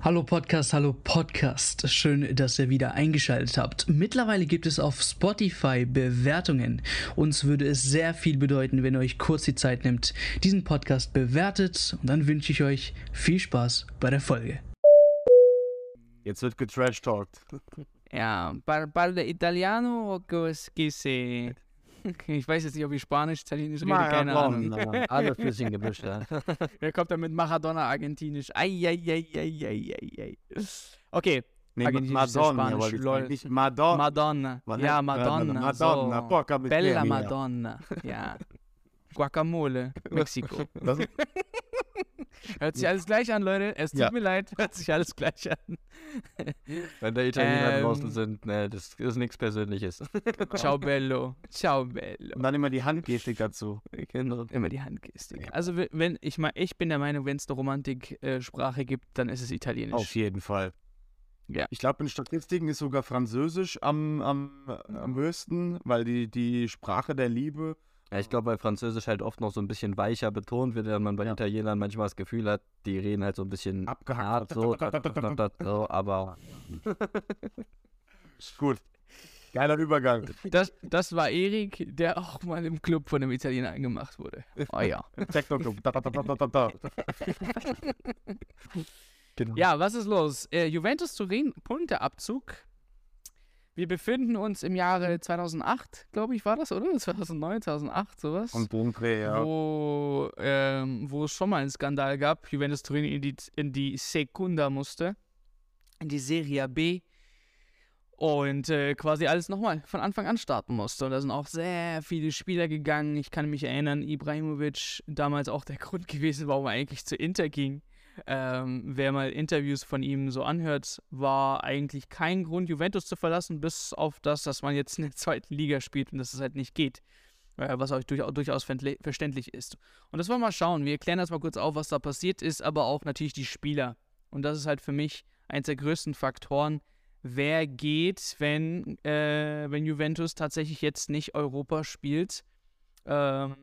Hallo Podcast, hallo Podcast. Schön, dass ihr wieder eingeschaltet habt. Mittlerweile gibt es auf Spotify Bewertungen. Uns würde es sehr viel bedeuten, wenn ihr euch kurz die Zeit nimmt, diesen Podcast bewertet. Und dann wünsche ich euch viel Spaß bei der Folge. Jetzt wird getrash-talkt. Ja, par parla italiano o che se... Ich weiß jetzt nicht, ob ich Spanisch, Italienisch rede, keine Ahnung. Alles bisschen gemischt, ja. Wer kommt da mit Maradona Argentinisch? Eieieiei. Okay. Nee, Madonna, Spanisch, lol. Nicht Madonna. Madonna. Ma- Ja, ne- Madonna. Madonna, so. porca Bella. Madonna. Ja. Guacamole, Mexiko. Das, Hört sich alles gleich an, Leute. Es tut Ja. mir leid, hört sich alles gleich an. Wenn da Italiener Ähm. draußen sind, ne, das ist nichts Persönliches. Ciao bello. Ciao bello. und dann immer die Handgestik dazu. Genau. Immer die Handgestik. Also we- wenn ich mal, ich bin der Meinung, wenn es eine Romantik-Sprache gibt, dann ist es Italienisch. Auf jeden Fall. Ja. Ich glaube, in Statistiken ist sogar Französisch am, am, am höchsten, weil die, die Sprache der Liebe. Ja, ich glaube, bei Französisch halt oft noch so ein bisschen weicher betont wird, während man bei Ja. Italienern manchmal das Gefühl hat, die reden halt so ein bisschen hart so, so aber Gut. Geiler Übergang. Das, das war Erik, der auch mal im Club von einem Italiener angemacht wurde. Oh ja. Techno-Club. Genau. Ja, was ist los? Äh, Juventus Turin, Punkteabzug. Wir befinden uns im Jahre 2008, glaube ich, war das, oder? 2009, 2008, sowas. Und Boomdreh, ja. wo, ähm, wo es schon mal einen Skandal gab. Juventus Turin in die, in die Secunda musste, in die Serie B und äh, quasi alles nochmal von Anfang an starten musste. Und da sind auch sehr viele Spieler gegangen. Ich kann mich erinnern, Ibrahimovic damals auch der Grund gewesen, warum er eigentlich zu Inter ging. Ähm, wer mal Interviews von ihm so anhört, war eigentlich kein Grund, Juventus zu verlassen, bis auf das, dass man jetzt in der zweiten Liga spielt und dass es halt nicht geht äh, was euch durchaus, durchaus verständli- verständlich ist. Und das wollen wir mal schauen. Wir klären das mal kurz auf, was da passiert ist, aber auch natürlich die Spieler. Und das ist halt für mich eins der größten Faktoren. Wer geht, wenn, äh, wenn Juventus tatsächlich jetzt nicht Europa spielt? Ähm,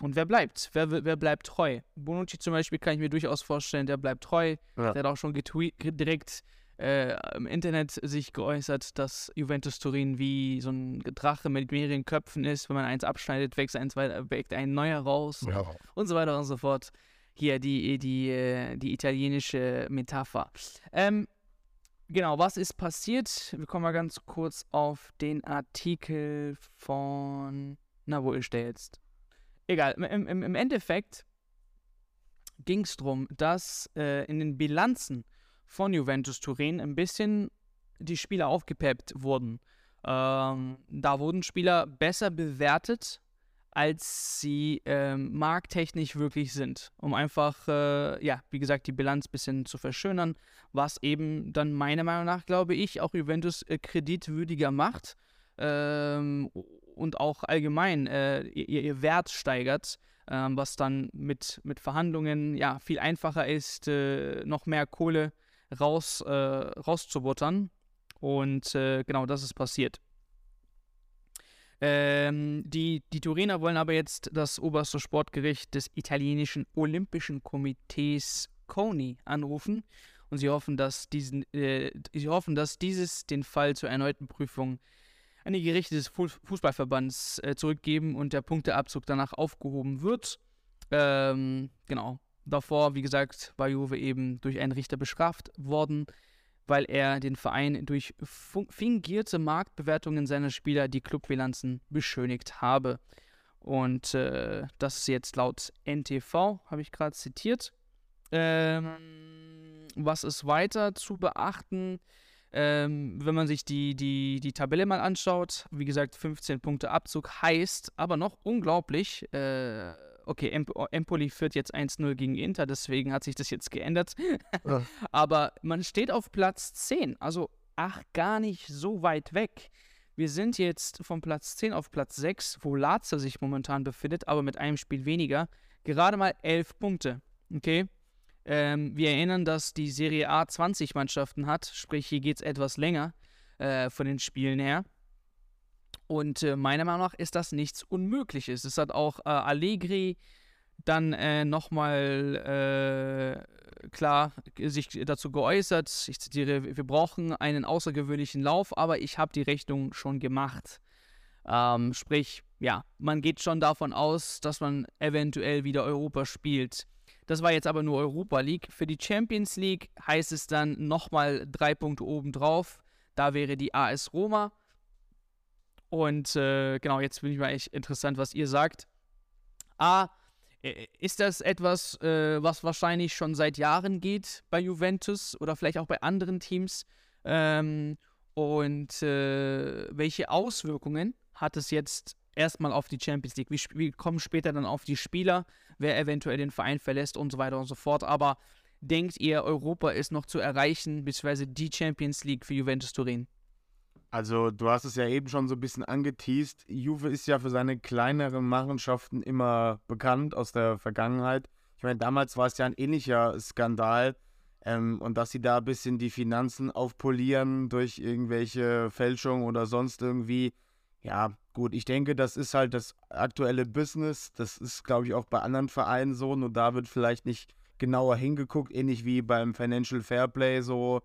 und wer bleibt? Wer, wer bleibt treu? Bonucci zum Beispiel kann ich mir durchaus vorstellen, der bleibt treu. Ja. Der hat auch schon getweet, direkt äh, im Internet sich geäußert, dass Juventus Turin wie so ein Drache mit mehreren Köpfen ist. Wenn man eins abschneidet, wächst, eins weiter, wächst ein neuer raus und so weiter und so fort. Hier die, die, äh, die italienische Metapher. Ähm, genau, was ist passiert? Wir kommen mal ganz kurz auf den Artikel von. Na, wo ist der jetzt? Egal, im, im, im Endeffekt ging es darum, dass äh, in den Bilanzen von Juventus Turin ein bisschen die Spieler aufgepeppt wurden. Ähm, da wurden Spieler besser bewertet, als sie ähm, markttechnisch wirklich sind, um einfach, äh, ja, wie gesagt, die Bilanz ein bisschen zu verschönern, was eben dann meiner Meinung nach, glaube ich, auch Juventus äh, kreditwürdiger macht ähm, und auch allgemein äh, ihr, ihr Wert steigert, ähm, was dann mit, mit Verhandlungen ja viel einfacher ist, äh, noch mehr Kohle raus, äh, rauszubuttern. Und äh, genau das ist passiert. Ähm, die, die Turiner wollen aber jetzt das oberste Sportgericht des italienischen Olympischen Komitees CONI anrufen und sie hoffen, dass diesen, äh, sie hoffen, dass dieses den Fall zur erneuten Prüfung an die Gerichte des Fu Fußballverbands äh, zurückgeben und der Punkteabzug danach aufgehoben wird. Ähm, genau. Davor, wie gesagt, war Juve eben durch einen Richter bestraft worden, weil er den Verein durch fingierte Marktbewertungen seiner Spieler die Clubbilanzen beschönigt habe. Und äh, das ist jetzt laut NTV, habe ich gerade zitiert. Ähm, was ist weiter zu beachten? Ähm, wenn man sich die, die, die Tabelle mal anschaut, wie gesagt, 15 Punkte Abzug heißt aber noch unglaublich. Äh, okay, Emp Empoli führt jetzt 1-0 gegen Inter, deswegen hat sich das jetzt geändert. Ja. aber man steht auf Platz 10, also ach, gar nicht so weit weg. Wir sind jetzt von Platz 10 auf Platz 6, wo Lazio sich momentan befindet, aber mit einem Spiel weniger. Gerade mal 11 Punkte. Okay? Ähm, wir erinnern, dass die Serie A 20 Mannschaften hat, sprich hier geht es etwas länger äh, von den Spielen her. Und äh, meiner Meinung nach ist das nichts Unmögliches. Es hat auch äh, Allegri dann äh, nochmal äh, klar sich dazu geäußert, ich zitiere, wir brauchen einen außergewöhnlichen Lauf, aber ich habe die Rechnung schon gemacht. Ähm, sprich, ja, man geht schon davon aus, dass man eventuell wieder Europa spielt. Das war jetzt aber nur Europa League. Für die Champions League heißt es dann nochmal drei Punkte obendrauf. Da wäre die AS Roma. Und äh, genau, jetzt bin ich mal echt interessant, was ihr sagt. A, äh, ist das etwas, äh, was wahrscheinlich schon seit Jahren geht bei Juventus oder vielleicht auch bei anderen Teams? Ähm, und äh, welche Auswirkungen hat es jetzt erstmal auf die Champions League? Wir, wir, kommen später dann auf die Spieler, wer eventuell den Verein verlässt und so weiter und so fort. Aber denkt ihr, Europa ist noch zu erreichen, beziehungsweise die Champions League für Juventus Turin? Also, du hast es ja eben schon so ein bisschen angeteased. Juve ist ja für seine kleineren Machenschaften immer bekannt aus der Vergangenheit. Ich meine, damals war es ja ein ähnlicher Skandal. Ähm, und dass sie da ein bisschen die Finanzen aufpolieren durch irgendwelche Fälschungen oder sonst irgendwie. Ja, gut, ich denke, das ist halt das aktuelle Business. Das ist, glaube ich, auch bei anderen Vereinen so. Nur da wird vielleicht nicht genauer hingeguckt, ähnlich wie beim Financial Fairplay so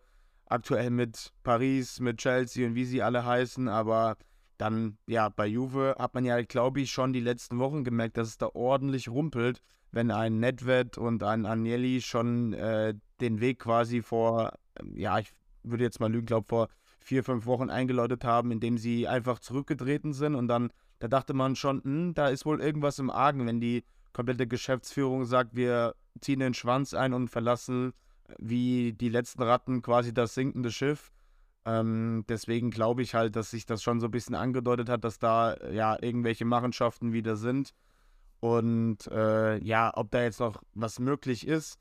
aktuell mit Paris, mit Chelsea und wie sie alle heißen, aber dann, ja, bei Juve hat man ja, glaube ich, schon die letzten Wochen gemerkt, dass es da ordentlich rumpelt, wenn ein Nedved und ein Agnelli schon äh, den Weg quasi vor, ja, ich würde jetzt mal lügen, glaube vor vier, fünf Wochen eingeläutet haben, indem sie einfach zurückgetreten sind und dann, da dachte man schon, hm, da ist wohl irgendwas im Argen, wenn die komplette Geschäftsführung sagt, wir ziehen den Schwanz ein und verlassen wie die letzten Ratten quasi das sinkende Schiff. Ähm, deswegen glaube ich halt, dass sich das schon so ein bisschen angedeutet hat, dass da ja irgendwelche Machenschaften wieder sind. Und äh, ja, ob da jetzt noch was möglich ist.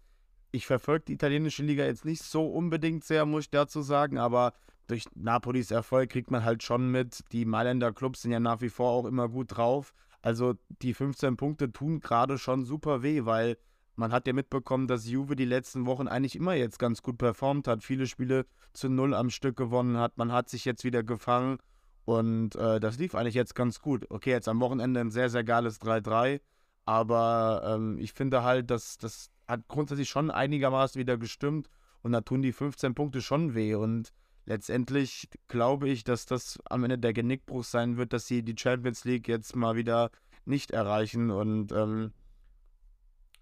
Ich verfolge die italienische Liga jetzt nicht so unbedingt sehr, muss ich dazu sagen, aber durch Napolis Erfolg kriegt man halt schon mit. Die Mailänder Clubs sind ja nach wie vor auch immer gut drauf. Also die 15 Punkte tun gerade schon super weh, weil man hat ja mitbekommen, dass Juve die letzten Wochen eigentlich immer jetzt ganz gut performt hat, viele Spiele zu null am Stück gewonnen hat. Man hat sich jetzt wieder gefangen und äh, das lief eigentlich jetzt ganz gut. Okay, jetzt am Wochenende ein sehr, sehr geiles 3-3, aber ähm, ich finde halt, dass das hat grundsätzlich schon einigermaßen wieder gestimmt und da tun die 15 Punkte schon weh und letztendlich glaube ich, dass das am Ende der Genickbruch sein wird, dass sie die Champions League jetzt mal wieder nicht erreichen. Und ähm,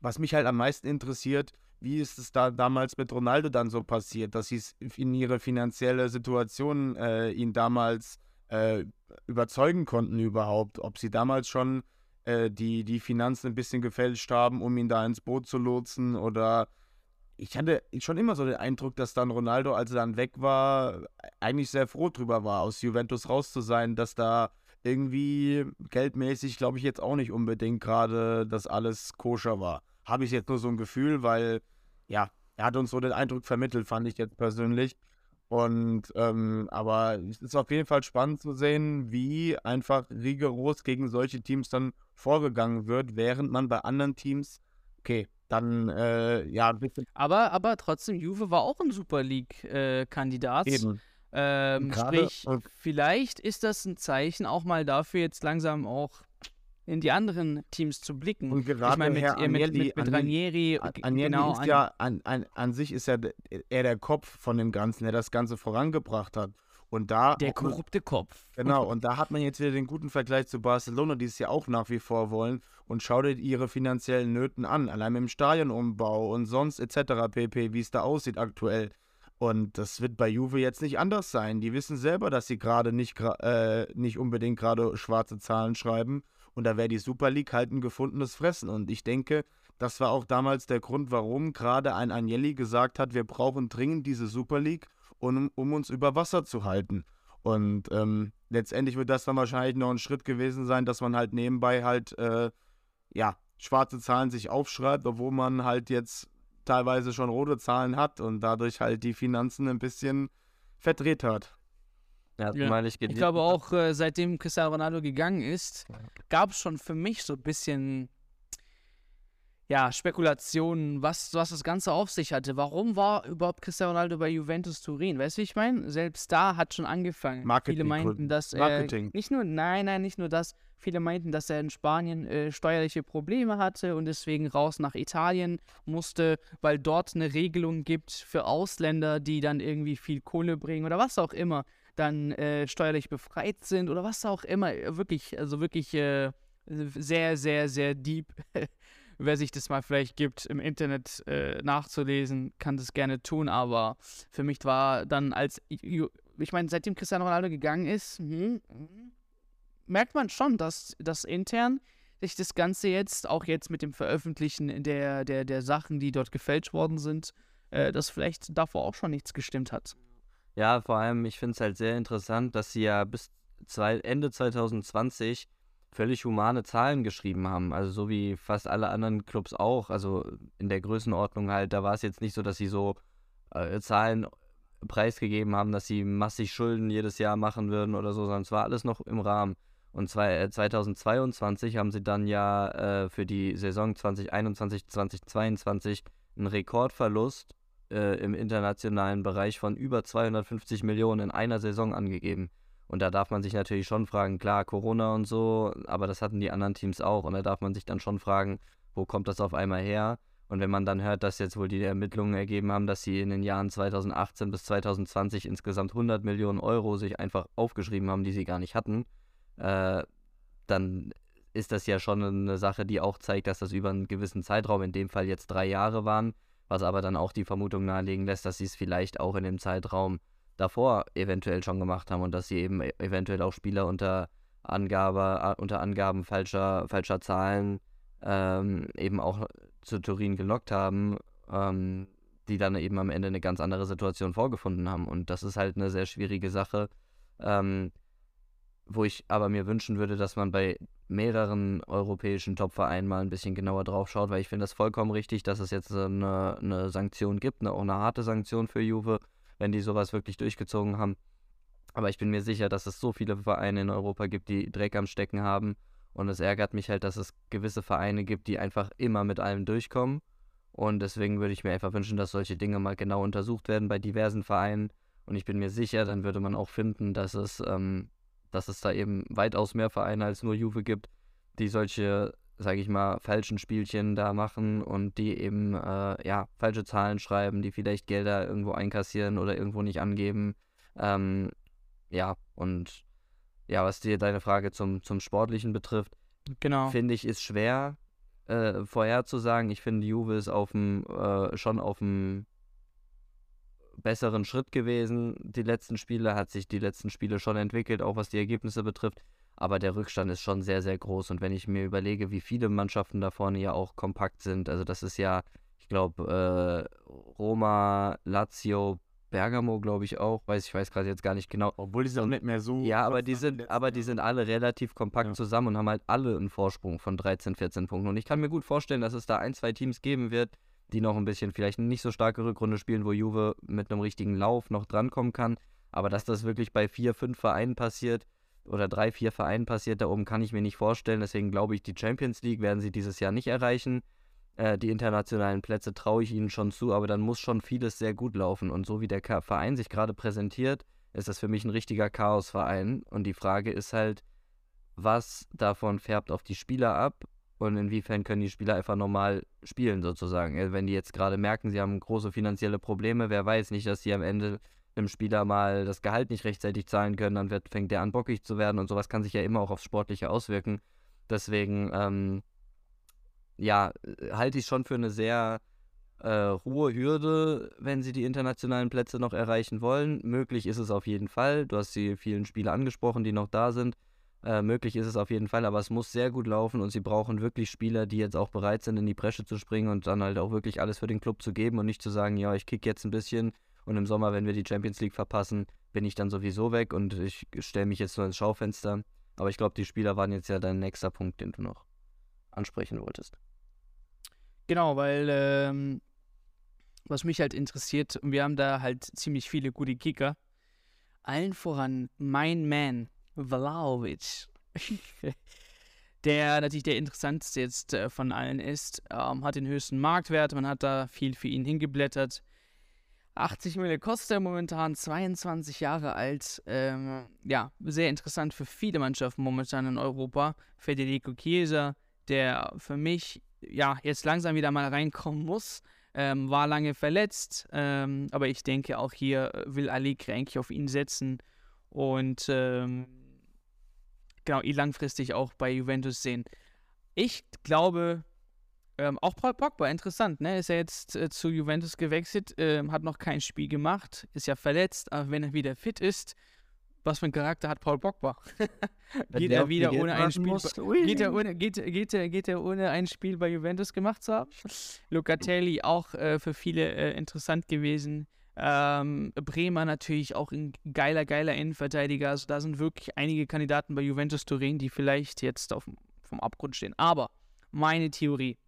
was mich halt am meisten interessiert, wie ist es da damals mit Ronaldo dann so passiert, dass sie in ihre finanzielle Situation äh, ihn damals äh, überzeugen konnten überhaupt, ob sie damals schon äh, die, die Finanzen ein bisschen gefälscht haben, um ihn da ins Boot zu lotsen oder ich hatte schon immer so den Eindruck, dass dann Ronaldo, als er dann weg war, eigentlich sehr froh drüber war, aus Juventus raus zu sein, dass da irgendwie geldmäßig, glaube ich, jetzt auch nicht unbedingt gerade das alles koscher war habe ich jetzt nur so ein Gefühl, weil, ja, er hat uns so den Eindruck vermittelt, fand ich jetzt persönlich. Und, ähm, aber es ist auf jeden Fall spannend zu sehen, wie einfach rigoros gegen solche Teams dann vorgegangen wird, während man bei anderen Teams, okay, dann, äh, ja, ein bisschen. Aber, aber trotzdem, Juve war auch ein Super League-Kandidat. Äh, Eben. Ähm, sprich, vielleicht ist das ein Zeichen auch mal dafür, jetzt langsam auch in die anderen Teams zu blicken. Und gerade ich meine, mit, Herr äh, mit, mit, mit Ranieri, Agnelli genau, ist ja an, an, an sich ist ja er der Kopf von dem Ganzen, der das Ganze vorangebracht hat. Und da der korrupte Kopf. Genau, und da hat man jetzt wieder den guten Vergleich zu Barcelona, die es ja auch nach wie vor wollen. Und schaut dir ihre finanziellen Nöten an, allein dem Stadionumbau und sonst etc. pp, wie es da aussieht aktuell. Und das wird bei Juve jetzt nicht anders sein. Die wissen selber, dass sie gerade nicht, äh, nicht unbedingt gerade schwarze Zahlen schreiben. Und da wäre die Super League halt ein gefundenes Fressen. Und ich denke, das war auch damals der Grund, warum gerade ein Agnelli gesagt hat, wir brauchen dringend diese Super League, um, um uns über Wasser zu halten. Und ähm, letztendlich wird das dann wahrscheinlich noch ein Schritt gewesen sein, dass man halt nebenbei halt, äh, ja, schwarze Zahlen sich aufschreibt, obwohl man halt jetzt teilweise schon rote Zahlen hat und dadurch halt die Finanzen ein bisschen verdreht hat. Ja, ja. Ich, ich glaube auch, äh, seitdem Cristiano Ronaldo gegangen ist, gab es schon für mich so ein bisschen ja, Spekulationen, was, was das Ganze auf sich hatte. Warum war überhaupt Cristiano Ronaldo bei Juventus Turin? Weißt du, wie ich meine? Selbst da hat schon angefangen. Marketing Viele meinten, dass er Marketing. nicht nur, nein, nein, nicht nur das. Viele meinten, dass er in Spanien äh, steuerliche Probleme hatte und deswegen raus nach Italien musste, weil dort eine Regelung gibt für Ausländer, die dann irgendwie viel Kohle bringen oder was auch immer, dann äh, steuerlich befreit sind oder was auch immer. Wirklich, also wirklich äh, sehr, sehr, sehr deep wer sich das mal vielleicht gibt, im Internet äh, nachzulesen, kann das gerne tun. Aber für mich war dann als, ich meine, seitdem Cristiano Ronaldo gegangen ist, hm, merkt man schon, dass das intern sich das Ganze jetzt, auch jetzt mit dem Veröffentlichen der, der, der Sachen, die dort gefälscht worden sind, äh, dass vielleicht davor auch schon nichts gestimmt hat. Ja, vor allem, ich finde es halt sehr interessant, dass sie ja bis zwei, Ende 2020 völlig humane Zahlen geschrieben haben. Also so wie fast alle anderen Clubs auch. Also in der Größenordnung halt, da war es jetzt nicht so, dass sie so äh, Zahlen preisgegeben haben, dass sie massig Schulden jedes Jahr machen würden oder so, sondern es war alles noch im Rahmen. Und zwei, äh, 2022 haben sie dann ja äh, für die Saison 2021, 2022 einen Rekordverlust äh, im internationalen Bereich von über 250 Millionen in einer Saison angegeben. Und da darf man sich natürlich schon fragen, klar, Corona und so, aber das hatten die anderen Teams auch. Und da darf man sich dann schon fragen, wo kommt das auf einmal her? Und wenn man dann hört, dass jetzt wohl die Ermittlungen ergeben haben, dass sie in den Jahren 2018 bis 2020 insgesamt 100 Millionen Euro sich einfach aufgeschrieben haben, die sie gar nicht hatten, äh, dann ist das ja schon eine Sache, die auch zeigt, dass das über einen gewissen Zeitraum, in dem Fall jetzt drei Jahre waren, was aber dann auch die Vermutung nahelegen lässt, dass sie es vielleicht auch in dem Zeitraum davor eventuell schon gemacht haben und dass sie eben e-, eventuell auch Spieler unter Angabe, unter Angaben falscher, falscher Zahlen ähm, eben auch zu Turin gelockt haben, ähm, die dann eben am Ende eine ganz andere Situation vorgefunden haben. Und das ist halt eine sehr schwierige Sache, ähm, wo ich aber mir wünschen würde, dass man bei mehreren europäischen Top-Vereinen mal ein bisschen genauer drauf schaut, weil ich finde das vollkommen richtig, dass es jetzt eine, eine Sanktion gibt, eine, auch eine harte Sanktion für Juve wenn die sowas wirklich durchgezogen haben. Aber ich bin mir sicher, dass es so viele Vereine in Europa gibt, die Dreck am Stecken haben. Und es ärgert mich halt, dass es gewisse Vereine gibt, die einfach immer mit allem durchkommen. Und deswegen würde ich mir einfach wünschen, dass solche Dinge mal genau untersucht werden bei diversen Vereinen. Und ich bin mir sicher, dann würde man auch finden, dass es, ähm, dass es da eben weitaus mehr Vereine als nur Juve gibt, die solche sage ich mal, falschen Spielchen da machen und die eben, äh, ja, falsche Zahlen schreiben, die vielleicht Gelder irgendwo einkassieren oder irgendwo nicht angeben. Ähm, ja, und ja, was dir deine Frage zum, zum Sportlichen betrifft, genau. finde ich, ist schwer äh, vorherzusagen. Ich finde, Juve ist auf dem, äh, schon auf dem besseren Schritt gewesen. Die letzten Spiele hat sich die letzten Spiele schon entwickelt, auch was die Ergebnisse betrifft aber der Rückstand ist schon sehr, sehr groß. Und wenn ich mir überlege, wie viele Mannschaften da vorne ja auch kompakt sind, also das ist ja, ich glaube, äh, Roma, Lazio, Bergamo, glaube ich auch, weiß ich weiß gerade jetzt gar nicht genau. Obwohl die sind auch nicht mehr so. Ja, aber die sind, aber die sind alle relativ kompakt ja. zusammen und haben halt alle einen Vorsprung von 13, 14 Punkten. Und ich kann mir gut vorstellen, dass es da ein, zwei Teams geben wird, die noch ein bisschen vielleicht nicht so starke Rückrunde spielen, wo Juve mit einem richtigen Lauf noch drankommen kann. Aber dass das wirklich bei vier, fünf Vereinen passiert, oder drei, vier Vereinen passiert da oben, kann ich mir nicht vorstellen. Deswegen glaube ich, die Champions League werden sie dieses Jahr nicht erreichen. Äh, die internationalen Plätze traue ich ihnen schon zu, aber dann muss schon vieles sehr gut laufen. Und so wie der Verein sich gerade präsentiert, ist das für mich ein richtiger Chaosverein. Und die Frage ist halt, was davon färbt auf die Spieler ab und inwiefern können die Spieler einfach normal spielen sozusagen. Wenn die jetzt gerade merken, sie haben große finanzielle Probleme, wer weiß nicht, dass sie am Ende einem Spieler mal das Gehalt nicht rechtzeitig zahlen können, dann wird, fängt der an bockig zu werden und sowas kann sich ja immer auch aufs Sportliche auswirken. Deswegen, ähm, ja, halte ich schon für eine sehr äh, hohe Hürde, wenn sie die internationalen Plätze noch erreichen wollen. Möglich ist es auf jeden Fall. Du hast die vielen Spiele angesprochen, die noch da sind. Äh, möglich ist es auf jeden Fall, aber es muss sehr gut laufen und sie brauchen wirklich Spieler, die jetzt auch bereit sind, in die Bresche zu springen und dann halt auch wirklich alles für den Club zu geben und nicht zu sagen, ja, ich kick jetzt ein bisschen und im Sommer, wenn wir die Champions League verpassen, bin ich dann sowieso weg und ich stelle mich jetzt nur ins Schaufenster. Aber ich glaube, die Spieler waren jetzt ja dein nächster Punkt, den du noch ansprechen wolltest. Genau, weil ähm, was mich halt interessiert, wir haben da halt ziemlich viele gute Kicker. Allen voran mein Man, Vlaovic. der natürlich der interessanteste jetzt äh, von allen ist. Ähm, hat den höchsten Marktwert, man hat da viel für ihn hingeblättert. 80 Millionen kostet er momentan, 22 Jahre alt. Ähm, ja, sehr interessant für viele Mannschaften momentan in Europa. Federico Chiesa, der für mich ja jetzt langsam wieder mal reinkommen muss. Ähm, war lange verletzt, ähm, aber ich denke auch hier will Allegri eigentlich auf ihn setzen und ähm, genau ihn langfristig auch bei Juventus sehen. Ich glaube, ähm, auch Paul Pogba, interessant, ne? Ist er jetzt äh, zu Juventus gewechselt, äh, hat noch kein Spiel gemacht, ist ja verletzt, aber wenn er wieder fit ist, was für ein Charakter hat Paul Pogba? geht er wieder ohne ein Spiel geht er ohne, geht, geht, er, geht er ohne ein Spiel bei Juventus gemacht zu haben? Locatelli auch äh, für viele äh, interessant gewesen. Ähm, Bremer natürlich auch ein geiler, geiler Innenverteidiger. Also da sind wirklich einige Kandidaten bei Juventus Turin, die vielleicht jetzt auf, vom Abgrund stehen. Aber meine Theorie,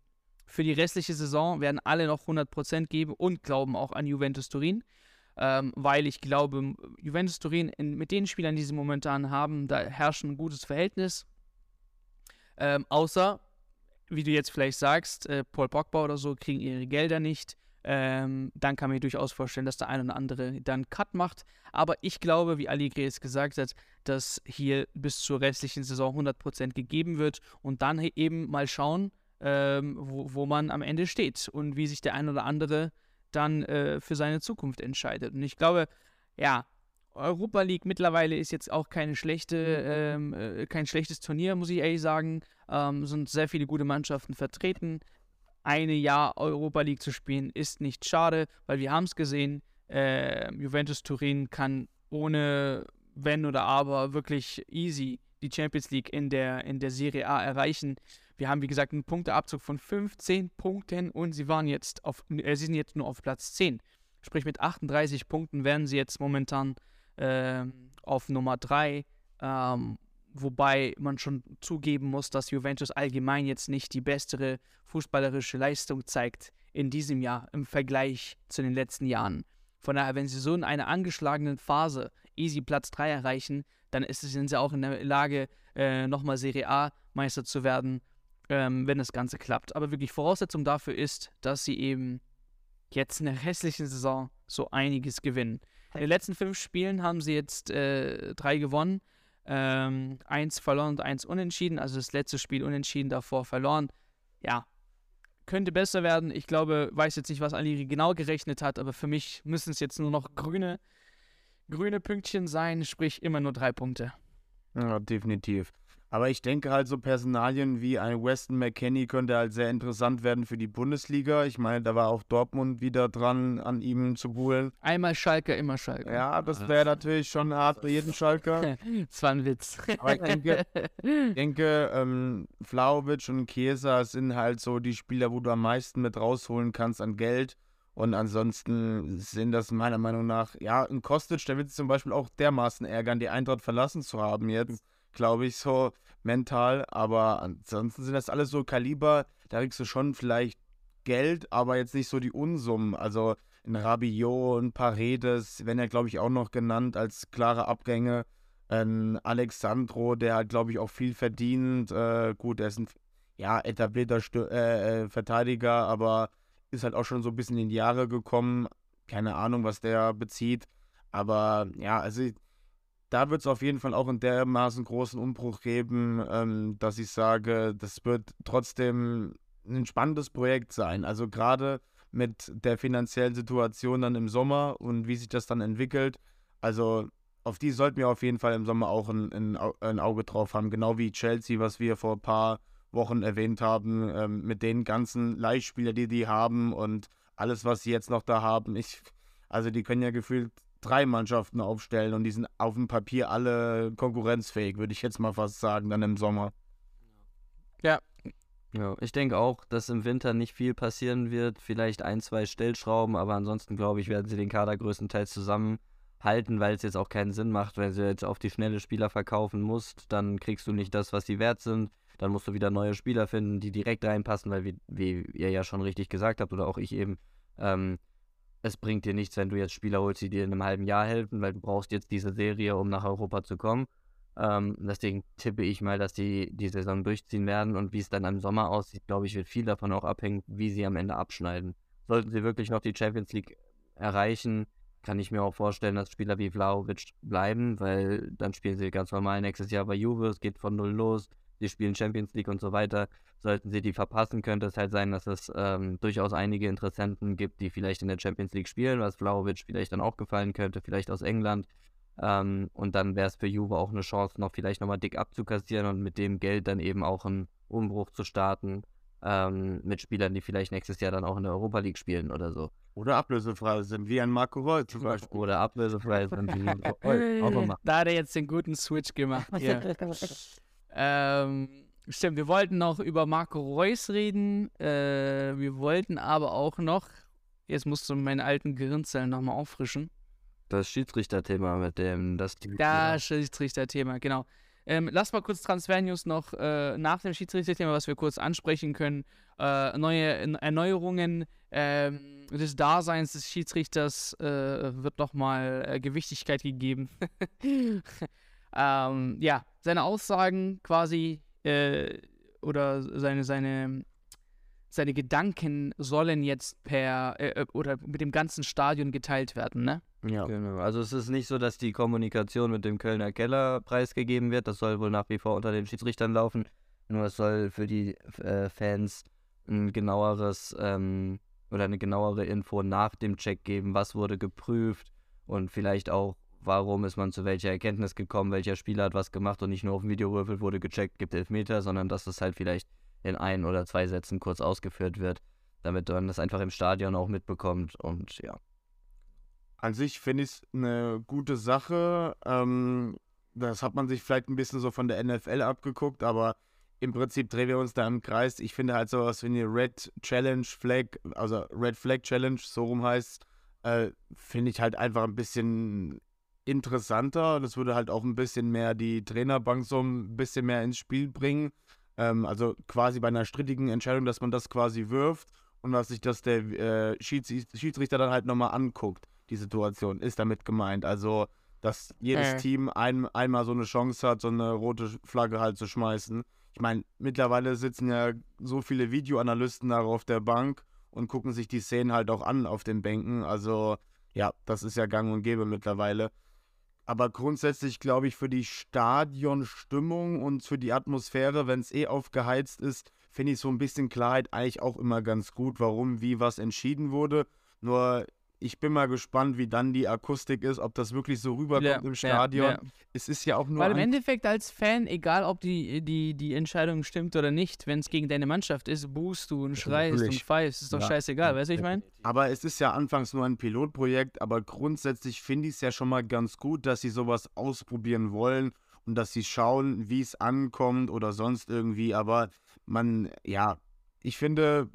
für die restliche Saison werden alle noch 100% geben und glauben auch an Juventus Turin. Ähm, weil ich glaube, Juventus Turin in, mit den Spielern, die sie momentan haben, da herrscht ein gutes Verhältnis. Ähm, außer, wie du jetzt vielleicht sagst, äh, Paul Pogba oder so kriegen ihre Gelder nicht. Ähm, dann kann man mir durchaus vorstellen, dass der eine oder andere dann Cut macht. Aber ich glaube, wie Allegri es gesagt hat, dass hier bis zur restlichen Saison 100% gegeben wird und dann eben mal schauen, ähm, wo, wo man am Ende steht und wie sich der ein oder andere dann äh, für seine Zukunft entscheidet. Und ich glaube, ja, Europa League mittlerweile ist jetzt auch keine schlechte, ähm, äh, kein schlechtes Turnier, muss ich ehrlich sagen. Ähm, sind sehr viele gute Mannschaften vertreten. Eine Jahr Europa League zu spielen ist nicht schade, weil wir haben es gesehen. Äh, Juventus Turin kann ohne Wenn oder Aber wirklich easy die Champions League in der, in der Serie A erreichen. Wir haben, wie gesagt, einen Punkteabzug von 15 Punkten und sie waren jetzt auf, äh, sie sind jetzt nur auf Platz 10. Sprich, mit 38 Punkten wären sie jetzt momentan äh, auf Nummer 3. Ähm, wobei man schon zugeben muss, dass Juventus allgemein jetzt nicht die bessere fußballerische Leistung zeigt in diesem Jahr im Vergleich zu den letzten Jahren. Von daher, wenn sie so in einer angeschlagenen Phase easy Platz 3 erreichen, dann ist, sind sie auch in der Lage, äh, nochmal Serie A Meister zu werden ähm, wenn das Ganze klappt. Aber wirklich Voraussetzung dafür ist, dass sie eben jetzt in der restlichen Saison so einiges gewinnen. In den letzten fünf Spielen haben sie jetzt äh, drei gewonnen, ähm, eins verloren und eins unentschieden. Also das letzte Spiel unentschieden, davor verloren. Ja, könnte besser werden. Ich glaube, weiß jetzt nicht, was Aliri genau gerechnet hat, aber für mich müssen es jetzt nur noch grüne, grüne Pünktchen sein, sprich immer nur drei Punkte. Ja, definitiv. Aber ich denke halt so Personalien wie ein Weston McKenney könnte halt sehr interessant werden für die Bundesliga. Ich meine, da war auch Dortmund wieder dran, an ihm zu buhlen. Einmal Schalke, immer Schalke. Ja, das wäre natürlich schon hart für jeden Schalker. das war ein Witz. Aber ich denke, denke ähm, Flauwitsch und Chiesa sind halt so die Spieler, wo du am meisten mit rausholen kannst an Geld. Und ansonsten sind das meiner Meinung nach, ja, ein Kostic, der wird sich zum Beispiel auch dermaßen ärgern, die Eintracht verlassen zu haben jetzt glaube ich, so mental. Aber ansonsten sind das alles so Kaliber, da kriegst du schon vielleicht Geld, aber jetzt nicht so die Unsummen. Also ein Rabiot, ein Paredes, wenn er, glaube ich, auch noch genannt als klare Abgänge. Ein Alexandro, der hat, glaube ich, auch viel verdient. Äh, gut, er ist ein ja, etablierter Stö äh, äh, Verteidiger, aber ist halt auch schon so ein bisschen in die Jahre gekommen. Keine Ahnung, was der bezieht. Aber ja, also da wird es auf jeden Fall auch in dermaßen großen Umbruch geben, ähm, dass ich sage, das wird trotzdem ein spannendes Projekt sein. Also gerade mit der finanziellen Situation dann im Sommer und wie sich das dann entwickelt. Also auf die sollten wir auf jeden Fall im Sommer auch ein, ein, ein Auge drauf haben, genau wie Chelsea, was wir vor ein paar Wochen erwähnt haben, ähm, mit den ganzen Leihspielern, die die haben und alles, was sie jetzt noch da haben. Ich, also die können ja gefühlt drei Mannschaften aufstellen und die sind auf dem Papier alle konkurrenzfähig, würde ich jetzt mal fast sagen, dann im Sommer. Ja. Ja, ich denke auch, dass im Winter nicht viel passieren wird. Vielleicht ein, zwei Stellschrauben, aber ansonsten glaube ich, werden sie den Kader größtenteils zusammenhalten, weil es jetzt auch keinen Sinn macht, wenn du jetzt auf die schnelle Spieler verkaufen musst, dann kriegst du nicht das, was sie wert sind. Dann musst du wieder neue Spieler finden, die direkt reinpassen, weil wie, wie ihr ja schon richtig gesagt habt oder auch ich eben, ähm, es bringt dir nichts, wenn du jetzt Spieler holst, die dir in einem halben Jahr helfen, weil du brauchst jetzt diese Serie, um nach Europa zu kommen. Ähm, deswegen tippe ich mal, dass die die Saison durchziehen werden und wie es dann im Sommer aussieht, glaube ich, wird viel davon auch abhängen, wie sie am Ende abschneiden. Sollten sie wirklich noch die Champions League erreichen, kann ich mir auch vorstellen, dass Spieler wie Vlaovic bleiben, weil dann spielen sie ganz normal nächstes Jahr bei Juve, es geht von null los, sie spielen Champions League und so weiter. Sollten sie die verpassen, könnte es halt sein, dass es ähm, durchaus einige Interessenten gibt, die vielleicht in der Champions League spielen, was Vlaovic vielleicht dann auch gefallen könnte, vielleicht aus England. Ähm, und dann wäre es für Juve auch eine Chance, noch vielleicht nochmal dick abzukassieren und mit dem Geld dann eben auch einen Umbruch zu starten ähm, mit Spielern, die vielleicht nächstes Jahr dann auch in der Europa League spielen oder so. Oder ablösefrei sind, wie ein Marco Reus zum Beispiel. Oder ablösefrei sind, wie ein Marco Da hat er jetzt den guten Switch gemacht. ähm, stimmt, wir wollten noch über Marco Reus reden. Äh, wir wollten aber auch noch, jetzt musst du meine alten Gehirnzellen nochmal auffrischen. Das Schiedsrichterthema mit dem, das Das Schiedsrichterthema, genau. Ähm, lass mal kurz Transfer-News noch äh, nach dem Schiedsrichterthema, was wir kurz ansprechen können. Äh, neue Erneuerungen äh, des Daseins des Schiedsrichters äh, wird nochmal äh, Gewichtigkeit gegeben. ähm, ja, seine Aussagen quasi äh, oder seine, seine seine Gedanken sollen jetzt per äh, äh, oder mit dem ganzen Stadion geteilt werden, ne? Ja. Genau. Also es ist nicht so, dass die Kommunikation mit dem Kölner Keller preisgegeben wird. Das soll wohl nach wie vor unter den Schiedsrichtern laufen. Nur es soll für die äh, Fans ein genaueres ähm, oder eine genauere Info nach dem Check geben, was wurde geprüft und vielleicht auch, warum ist man zu welcher Erkenntnis gekommen, welcher Spieler hat was gemacht und nicht nur auf dem Videowürfel wurde gecheckt, gibt Elfmeter, sondern dass es halt vielleicht in ein oder zwei Sätzen kurz ausgeführt wird, damit man das einfach im Stadion auch mitbekommt und ja. An sich finde ich es eine gute Sache. Ähm, das hat man sich vielleicht ein bisschen so von der NFL abgeguckt, aber im Prinzip drehen wir uns da im Kreis. Ich finde halt sowas wie eine Red Challenge Flag, also Red Flag Challenge, so rum heißt, äh, finde ich halt einfach ein bisschen interessanter. Das würde halt auch ein bisschen mehr die Trainerbank so ein bisschen mehr ins Spiel bringen. Ähm, also quasi bei einer strittigen Entscheidung, dass man das quasi wirft und dass sich das der äh, Schieds Schiedsrichter dann halt nochmal anguckt, die Situation, ist damit gemeint. Also, dass jedes äh. Team ein, einmal so eine Chance hat, so eine rote Flagge halt zu schmeißen. Ich meine, mittlerweile sitzen ja so viele Videoanalysten da auf der Bank und gucken sich die Szenen halt auch an auf den Bänken. Also, ja, das ist ja gang und gäbe mittlerweile. Aber grundsätzlich glaube ich, für die Stadionstimmung und für die Atmosphäre, wenn es eh aufgeheizt ist, finde ich so ein bisschen Klarheit eigentlich auch immer ganz gut, warum, wie, was entschieden wurde. Nur ich bin mal gespannt, wie dann die Akustik ist, ob das wirklich so rüberkommt ja, im Stadion. Ja, ja. Es ist ja auch nur. Weil im Endeffekt als Fan, egal ob die, die, die Entscheidung stimmt oder nicht, wenn es gegen deine Mannschaft ist, buhst du und schreist Natürlich. und pfeifst, ist doch scheißegal, weißt du, ich meine? Aber es ist ja anfangs nur ein Pilotprojekt, aber grundsätzlich finde ich es ja schon mal ganz gut, dass sie sowas ausprobieren wollen und dass sie schauen, wie es ankommt oder sonst irgendwie. Aber man, ja, ich finde,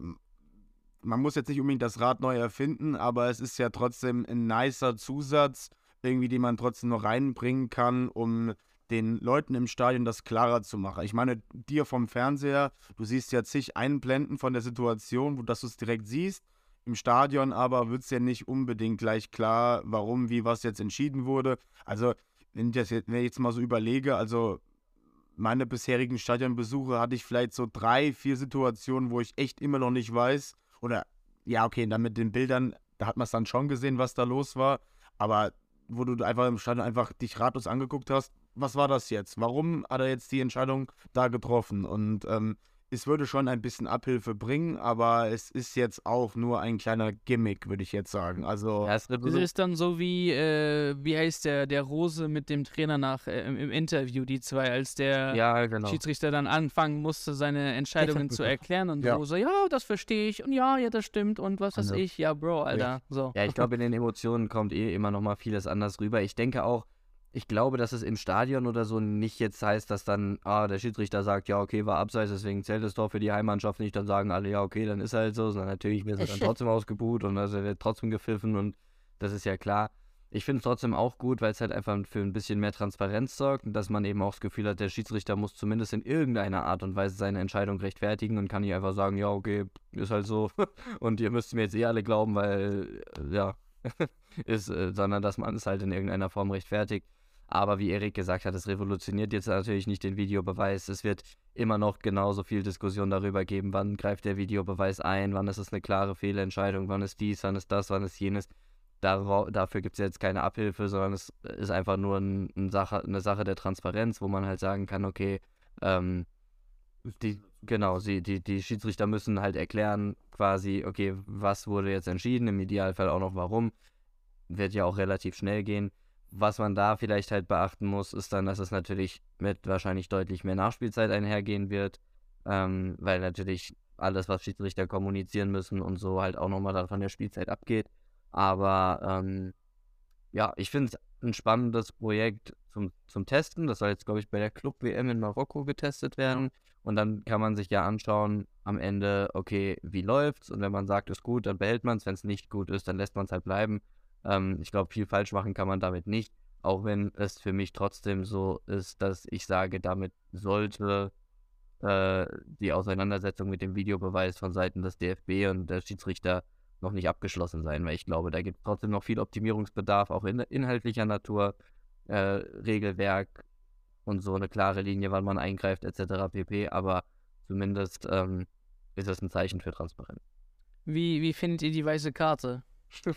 man muss jetzt nicht unbedingt das Rad neu erfinden, aber es ist ja trotzdem ein nicer Zusatz, irgendwie, den man trotzdem noch reinbringen kann, um den Leuten im Stadion das klarer zu machen. Ich meine, dir vom Fernseher, du siehst ja zig Einblenden von der Situation, wo du es direkt siehst. Im Stadion aber wird es ja nicht unbedingt gleich klar, warum, wie, was jetzt entschieden wurde. Also, wenn ich, das jetzt, wenn ich jetzt mal so überlege, also meine bisherigen Stadionbesuche hatte ich vielleicht so drei, vier Situationen, wo ich echt immer noch nicht weiß, oder ja, okay, dann mit den Bildern, da hat man es dann schon gesehen, was da los war. Aber wo du einfach im Stadion einfach dich ratlos angeguckt hast, was war das jetzt? Warum hat er jetzt die Entscheidung da getroffen? Und ähm, es würde schon ein bisschen Abhilfe bringen, aber es ist jetzt auch nur ein kleiner Gimmick, würde ich jetzt sagen. Also ja, es ist dann so wie, äh, wie heißt der, der Rose mit dem Trainer nach äh, im, Interview, die zwei, als der ja, genau. Schiedsrichter dann anfangen musste, seine Entscheidungen zu erklären und ja. Rose, ja, das verstehe ich und ja, ja, das stimmt und was weiß also, ich, ja, Bro, Alter. So. Ja, ich glaube, in den Emotionen kommt eh immer noch mal vieles anders rüber. Ich denke auch, ich glaube, dass es im Stadion oder so nicht jetzt heißt, dass dann, ah, der Schiedsrichter sagt, ja, okay, war abseits, deswegen zählt das Tor für die Heimmannschaft nicht, dann sagen alle, ja, okay, dann ist er halt so, sondern natürlich wird er dann trotzdem ausgebuht und also wird trotzdem gepfiffen und das ist ja klar. Ich finde es trotzdem auch gut, weil es halt einfach für ein bisschen mehr Transparenz sorgt und dass man eben auch das Gefühl hat, der Schiedsrichter muss zumindest in irgendeiner Art und Weise seine Entscheidung rechtfertigen und kann nicht einfach sagen, ja, okay, ist halt so und ihr müsst mir jetzt eh alle glauben, weil, ja, ist, äh, sondern dass man es halt in irgendeiner Form rechtfertigt. Aber wie Erik gesagt hat, es revolutioniert jetzt natürlich nicht den Videobeweis. Es wird immer noch genauso viel Diskussion darüber geben, wann greift der Videobeweis ein, wann ist es eine klare Fehlentscheidung, wann ist dies, wann ist das, wann ist jenes. Dar dafür gibt es jetzt keine Abhilfe, sondern es ist einfach nur ein, ein Sache, eine Sache der Transparenz, wo man halt sagen kann, okay, ähm, die, genau, sie, die, die Schiedsrichter müssen halt erklären, quasi, okay, was wurde jetzt entschieden, im Idealfall auch noch warum. Wird ja auch relativ schnell gehen. Was man da vielleicht halt beachten muss, ist dann, dass es natürlich mit wahrscheinlich deutlich mehr Nachspielzeit einhergehen wird, ähm, weil natürlich alles, was Schiedsrichter kommunizieren müssen und so halt auch nochmal dann von der Spielzeit abgeht. Aber ähm, ja, ich finde es ein spannendes Projekt zum, zum Testen. Das soll jetzt, glaube ich, bei der Club-WM in Marokko getestet werden. Und dann kann man sich ja anschauen am Ende, okay, wie läuft's? Und wenn man sagt, ist gut, dann behält man es. Wenn es nicht gut ist, dann lässt man es halt bleiben. Ähm, ich glaube, viel falsch machen kann man damit nicht. Auch wenn es für mich trotzdem so ist, dass ich sage, damit sollte äh, die Auseinandersetzung mit dem Videobeweis von Seiten des DFB und der Schiedsrichter noch nicht abgeschlossen sein, weil ich glaube, da gibt es trotzdem noch viel Optimierungsbedarf, auch in, inhaltlicher Natur, äh, Regelwerk und so eine klare Linie, wann man eingreift, etc. pp. Aber zumindest ähm, ist das ein Zeichen für Transparenz. Wie, wie findet ihr die weiße Karte?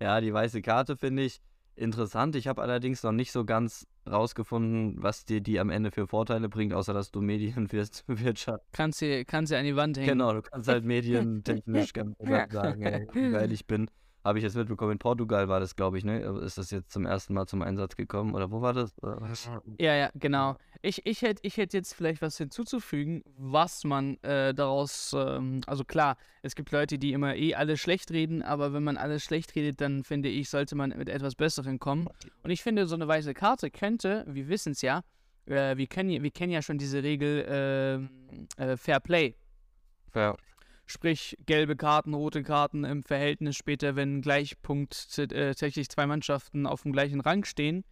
ja, die weiße Karte finde ich interessant. Ich habe allerdings noch nicht so ganz rausgefunden, was dir die am Ende für Vorteile bringt, außer dass du Medienwirtschaft. Kannst du kannst an die Wand hängen. Genau, du kannst halt medientechnisch ganz sagen, ey, wie geil ich bin habe ich jetzt mitbekommen, in Portugal war das, glaube ich, ne? Ist das jetzt zum ersten Mal zum Einsatz gekommen? Oder wo war das? Ja, ja, genau. Ich, ich hätte ich hätt jetzt vielleicht was hinzuzufügen, was man äh, daraus, ähm, also klar, es gibt Leute, die immer eh alles schlecht reden, aber wenn man alles schlecht redet, dann finde ich, sollte man mit etwas Besserem kommen. Und ich finde, so eine weiße Karte könnte, wir wissen es ja, äh, wir, kennen, wir kennen ja schon diese Regel äh, äh Fair Play. Fair. Sprich, gelbe Karten, rote Karten im Verhältnis später, wenn Gleichpunkt äh, tatsächlich zwei Mannschaften auf dem gleichen Rang stehen.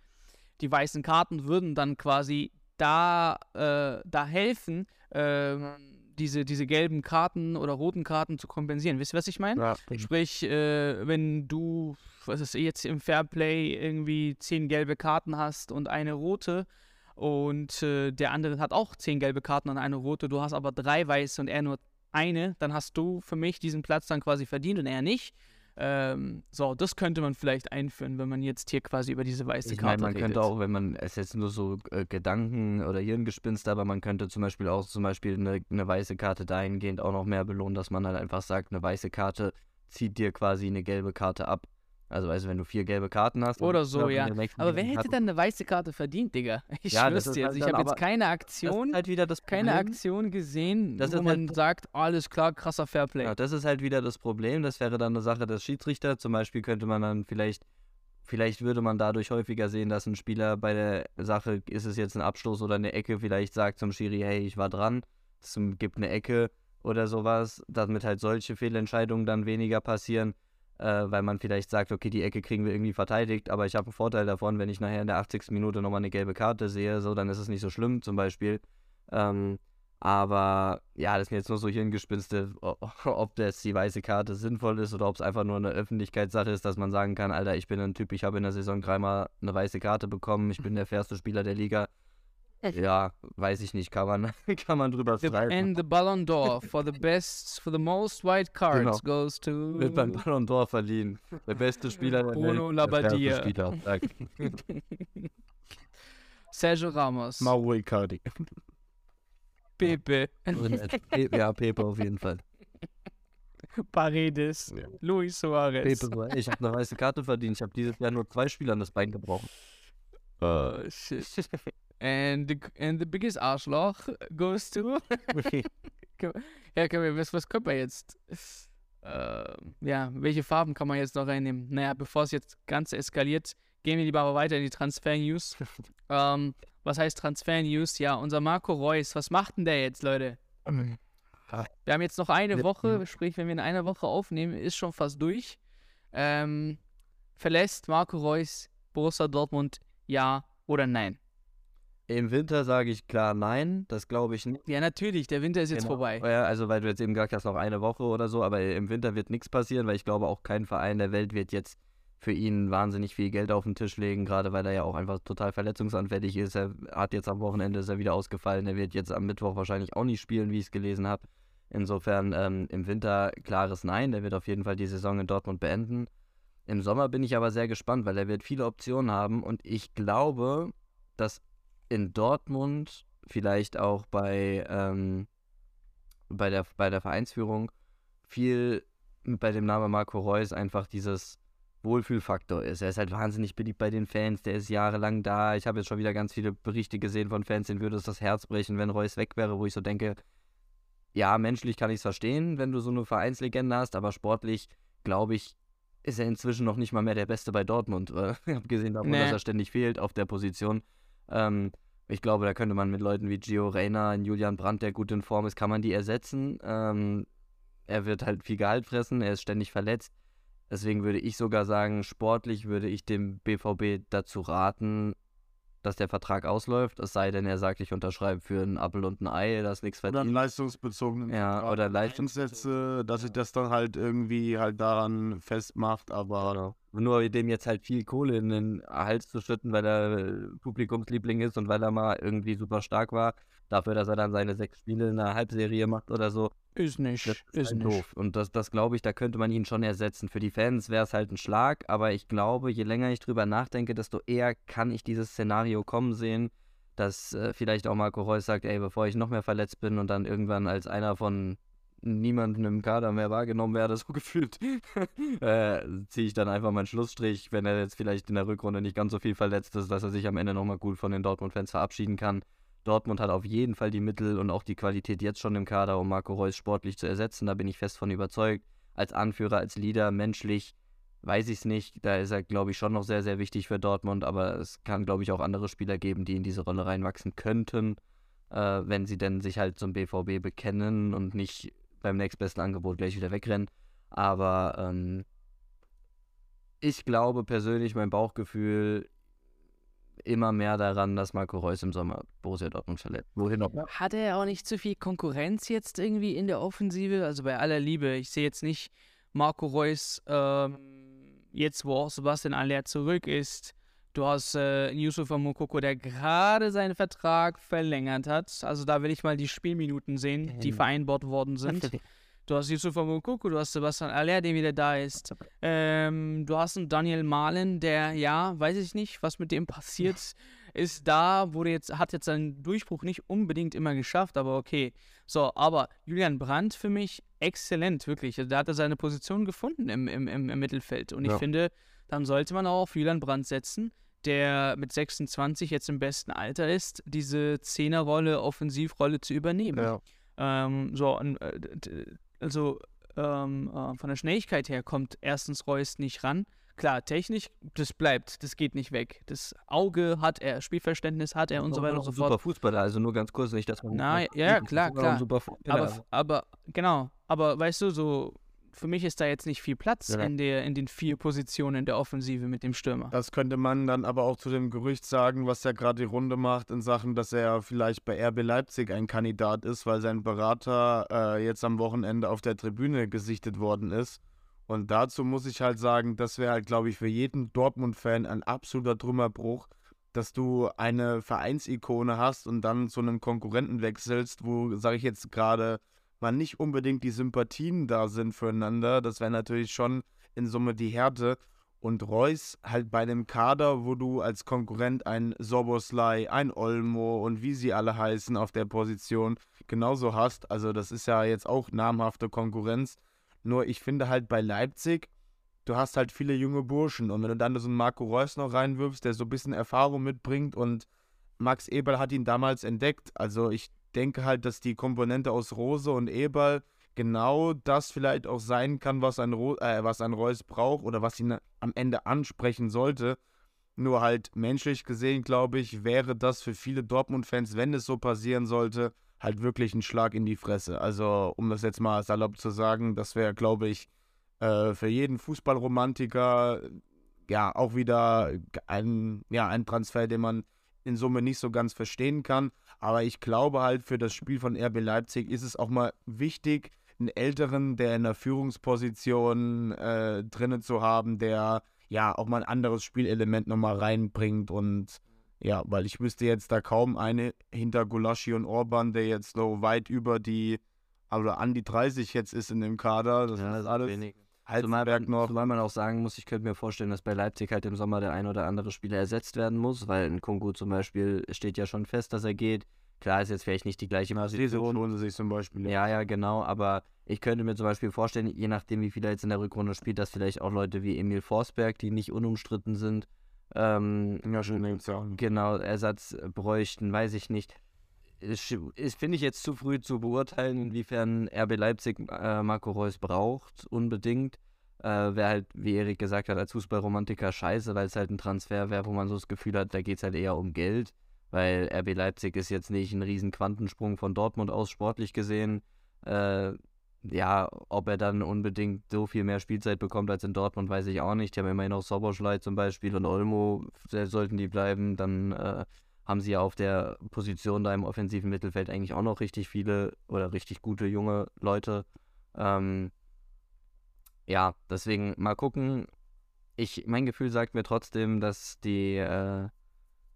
Die weißen Karten würden dann quasi da, äh, da helfen, äh, diese, diese gelben Karten oder roten Karten zu kompensieren. Wisst ihr, was ich meine? Ja, Sprich, äh, wenn du, was ist jetzt im Fairplay irgendwie zehn gelbe Karten hast und eine rote und äh, der andere hat auch zehn gelbe Karten und eine rote, du hast aber drei weiße und er nur eine, dann hast du für mich diesen Platz dann quasi verdient und er nicht. Ähm, so, das könnte man vielleicht einführen, wenn man jetzt hier quasi über diese weiße ich Karte meine, man redet. könnte auch, wenn man, es jetzt nur so äh, Gedanken oder Hirngespinst, aber man könnte zum Beispiel auch zum Beispiel eine, eine weiße Karte dahingehend auch noch mehr belohnen, dass man halt einfach sagt, eine weiße Karte zieht dir quasi eine gelbe Karte ab. Also, also wenn du vier gelbe Karten hast. Oder so, ja. Aber wer hätte dann eine weiße Karte verdient, Digga? Ich ja, schwör's dir. Also halt ich habe jetzt keine Aktion, halt wieder das keine Aktion gesehen, das wo man halt... sagt, alles klar, krasser Fairplay. Ja, das ist halt wieder das Problem. Das wäre dann eine Sache des Schiedsrichters. Zum Beispiel könnte man dann vielleicht, vielleicht würde man dadurch häufiger sehen, dass ein Spieler bei der Sache, ist es jetzt ein Abstoß oder eine Ecke, vielleicht sagt zum Schiri, hey, ich war dran. Es gibt eine Ecke oder sowas, damit halt solche Fehlentscheidungen dann weniger passieren äh, weil man vielleicht sagt, okay, die Ecke kriegen wir irgendwie verteidigt, aber ich habe einen Vorteil davon, wenn ich nachher in der 80. Minute nochmal eine gelbe Karte sehe, so, dann ist es nicht so schlimm zum Beispiel. Ähm, aber ja, das sind jetzt nur so Hirngespinste, ob das die weiße Karte sinnvoll ist oder ob es einfach nur eine Öffentlichkeitssache ist, dass man sagen kann, Alter, ich bin ein Typ, ich habe in der Saison dreimal eine weiße Karte bekommen, ich bin der fairste Spieler der Liga. Ja, weiß ich nicht, kann man, kann man drüber streiten. And the Ballon d'Or for the best, for the most white cards genau. goes to... Wird beim Ballon d'Or verliehen. Der beste Spieler der Bruno Welt. Labbadia. Spieler, Sergio Ramos. Mauro Icardi. Pepe. ja, Pepe auf jeden Fall. Paredes. Ja. Luis Suarez. Pepe, ich habe eine weiße Karte verdient. Ich habe dieses Jahr nur zwei Spielern das Bein gebrochen. Oh, shit. And the, and the biggest Arschloch goes to. ja, können wir, was, was können wir jetzt? Äh, ja, welche Farben kann man jetzt noch reinnehmen? Naja, bevor es jetzt ganz eskaliert, gehen wir lieber aber weiter in die Transfer-News. ähm, was heißt Transfer-News? Ja, unser Marco Reus, was macht denn der jetzt, Leute? Wir haben jetzt noch eine Woche, sprich, wenn wir in einer Woche aufnehmen, ist schon fast durch. Ähm, verlässt Marco Reus Borussia Dortmund, ja oder nein? Im Winter sage ich klar nein, das glaube ich nicht. Ja, natürlich, der Winter ist jetzt genau. vorbei. Ja, also weil du jetzt eben gesagt hast, noch eine Woche oder so, aber im Winter wird nichts passieren, weil ich glaube auch kein Verein der Welt wird jetzt für ihn wahnsinnig viel Geld auf den Tisch legen, gerade weil er ja auch einfach total verletzungsanfällig ist. Er hat jetzt am Wochenende ist er wieder ausgefallen. Er wird jetzt am Mittwoch wahrscheinlich auch nicht spielen, wie ich es gelesen habe. Insofern ähm, im Winter klares Nein. Der wird auf jeden Fall die Saison in Dortmund beenden. Im Sommer bin ich aber sehr gespannt, weil er wird viele Optionen haben und ich glaube, dass in Dortmund vielleicht auch bei, ähm, bei, der, bei der Vereinsführung viel bei dem Namen Marco Reus einfach dieses Wohlfühlfaktor ist. Er ist halt wahnsinnig beliebt bei den Fans, der ist jahrelang da. Ich habe jetzt schon wieder ganz viele Berichte gesehen von Fans, denen würde es das Herz brechen, wenn Reus weg wäre, wo ich so denke, ja, menschlich kann ich es verstehen, wenn du so eine Vereinslegende hast, aber sportlich, glaube ich, ist er inzwischen noch nicht mal mehr der Beste bei Dortmund. Ich habe gesehen davon, nee. dass er ständig fehlt auf der Position. Ähm, ich glaube, da könnte man mit Leuten wie Gio Reyna, Julian Brandt, der gut in Form ist, kann man die ersetzen. Ähm, er wird halt viel Gehalt fressen, er ist ständig verletzt. Deswegen würde ich sogar sagen, sportlich würde ich dem BVB dazu raten, dass der Vertrag ausläuft, es sei denn, er sagt, ich unterschreibe für einen Apfel und ein Ei, das nichts verdient. Oder einen leistungsbezogenen ja, Vertrag oder Leistungssätze, dass sich das dann halt irgendwie halt daran festmacht, aber genau. Nur dem jetzt halt viel Kohle in den Hals zu schütten, weil er Publikumsliebling ist und weil er mal irgendwie super stark war, dafür, dass er dann seine sechs Spiele in der Halbserie macht oder so. Ist nicht. Ist, ist halt nicht. doof. Und das, das glaube ich, da könnte man ihn schon ersetzen. Für die Fans wäre es halt ein Schlag, aber ich glaube, je länger ich drüber nachdenke, desto eher kann ich dieses Szenario kommen sehen, dass äh, vielleicht auch Marco Reus sagt, ey, bevor ich noch mehr verletzt bin und dann irgendwann als einer von niemanden im Kader mehr wahrgenommen werde, so gefühlt, äh, ziehe ich dann einfach meinen Schlussstrich, wenn er jetzt vielleicht in der Rückrunde nicht ganz so viel verletzt ist, dass er sich am Ende nochmal gut von den Dortmund-Fans verabschieden kann. Dortmund hat auf jeden Fall die Mittel und auch die Qualität jetzt schon im Kader, um Marco Reus sportlich zu ersetzen. Da bin ich fest von überzeugt. Als Anführer, als Leader, menschlich, weiß ich es nicht. Da ist er, glaube ich, schon noch sehr, sehr wichtig für Dortmund. Aber es kann, glaube ich, auch andere Spieler geben, die in diese Rolle reinwachsen könnten, äh, wenn sie denn sich halt zum BVB bekennen und nicht beim nächstbesten Angebot gleich wieder wegrennen. Aber ähm, ich glaube persönlich, mein Bauchgefühl, immer mehr daran, dass Marco Reus im Sommer Borussia Dortmund verletzt. Wohin auch? Hat er auch nicht zu viel Konkurrenz jetzt irgendwie in der Offensive? Also bei aller Liebe, ich sehe jetzt nicht Marco Reus ähm, jetzt, wo auch Sebastian Aller zurück ist. Du hast äh, Yusuf Mokoko, der gerade seinen Vertrag verlängert hat. Also da will ich mal die Spielminuten sehen, die vereinbart worden sind. Du hast Yusuf Mokoko, du hast Sebastian Aller, der wieder da ist. Ähm, du hast einen Daniel Mahlen, der, ja, weiß ich nicht, was mit dem passiert ist da, wurde jetzt, hat jetzt seinen Durchbruch nicht unbedingt immer geschafft, aber okay. So, aber Julian Brandt für mich exzellent, wirklich. Also, da hat er seine Position gefunden im, im, im, im Mittelfeld. Und ich ja. finde, dann sollte man auch auf Julian Brandt setzen, der mit 26 jetzt im besten Alter ist, diese Zehnerrolle, Offensivrolle zu übernehmen. Ja. Ähm, so, äh, also ähm, äh, von der Schnelligkeit her kommt erstens Reus nicht ran. Klar, technisch, das bleibt, das geht nicht weg. Das Auge hat er, Spielverständnis hat er und so weiter und so fort. Super Fußballer, also nur ganz kurz, nicht, dass man. Na, ja, klar, klar. Aber, aber, genau, aber weißt du, so für mich ist da jetzt nicht viel Platz ja. in, der, in den vier Positionen der Offensive mit dem Stürmer. Das könnte man dann aber auch zu dem Gerücht sagen, was ja gerade die Runde macht in Sachen, dass er vielleicht bei RB Leipzig ein Kandidat ist, weil sein Berater äh, jetzt am Wochenende auf der Tribüne gesichtet worden ist. Und dazu muss ich halt sagen, das wäre halt, glaube ich, für jeden Dortmund-Fan ein absoluter Trümmerbruch, dass du eine Vereinsikone hast und dann zu einem Konkurrenten wechselst, wo, sage ich jetzt gerade, man nicht unbedingt die Sympathien da sind füreinander. Das wäre natürlich schon in Summe die Härte. Und Reus halt bei einem Kader, wo du als Konkurrent ein Soboslai, ein Olmo und wie sie alle heißen auf der Position genauso hast. Also das ist ja jetzt auch namhafte Konkurrenz. Nur ich finde halt bei Leipzig, du hast halt viele junge Burschen. Und wenn du dann so einen Marco Reus noch reinwirfst, der so ein bisschen Erfahrung mitbringt und Max Eberl hat ihn damals entdeckt. Also ich denke halt, dass die Komponente aus Rose und Eberl genau das vielleicht auch sein kann, was ein, Ro äh, was ein Reus braucht oder was ihn am Ende ansprechen sollte. Nur halt menschlich gesehen, glaube ich, wäre das für viele Dortmund-Fans, wenn es so passieren sollte, halt wirklich ein Schlag in die Fresse. Also, um das jetzt mal salopp zu sagen, das wäre, glaube ich, äh, für jeden Fußballromantiker ja auch wieder ein, ja, ein Transfer, den man in Summe nicht so ganz verstehen kann. Aber ich glaube halt, für das Spiel von RB Leipzig ist es auch mal wichtig, einen Älteren, der in der Führungsposition äh, drinnen zu haben, der ja auch mal ein anderes Spielelement nochmal reinbringt und ja, weil ich wüsste jetzt da kaum eine hinter Gulaschi und Orban, der jetzt so weit über die, also an die 30 jetzt ist in dem Kader. Das ja, ist alles. Wenig. Zumal, noch. Zumal man auch sagen muss, ich könnte mir vorstellen, dass bei Leipzig halt im Sommer der ein oder andere Spieler ersetzt werden muss, weil ein Kungu zum Beispiel steht ja schon fest, dass er geht. Klar ist jetzt vielleicht nicht die gleiche Position. Ja, sie sich zum Beispiel. Ja. ja, ja, genau. Aber ich könnte mir zum Beispiel vorstellen, je nachdem, wie viel er jetzt in der Rückrunde spielt, dass vielleicht auch Leute wie Emil Forsberg, die nicht unumstritten sind, ähm, ja, schon ja. genau, Ersatz bräuchten, weiß ich nicht. Finde ich jetzt zu früh zu beurteilen, inwiefern RB Leipzig äh, Marco Reus braucht, unbedingt. Äh, wäre halt, wie Erik gesagt hat, als Fußballromantiker scheiße, weil es halt ein Transfer wäre, wo man so das Gefühl hat, da geht es halt eher um Geld weil RB Leipzig ist jetzt nicht ein riesen Quantensprung von Dortmund aus sportlich gesehen. Äh, ja, ob er dann unbedingt so viel mehr Spielzeit bekommt als in Dortmund, weiß ich auch nicht. Die haben immerhin noch Soboschlei zum Beispiel und Olmo, sollten die bleiben, dann äh, haben sie ja auf der Position da im offensiven Mittelfeld eigentlich auch noch richtig viele oder richtig gute junge Leute. Ähm, ja, deswegen mal gucken. Ich, mein Gefühl sagt mir trotzdem, dass die äh,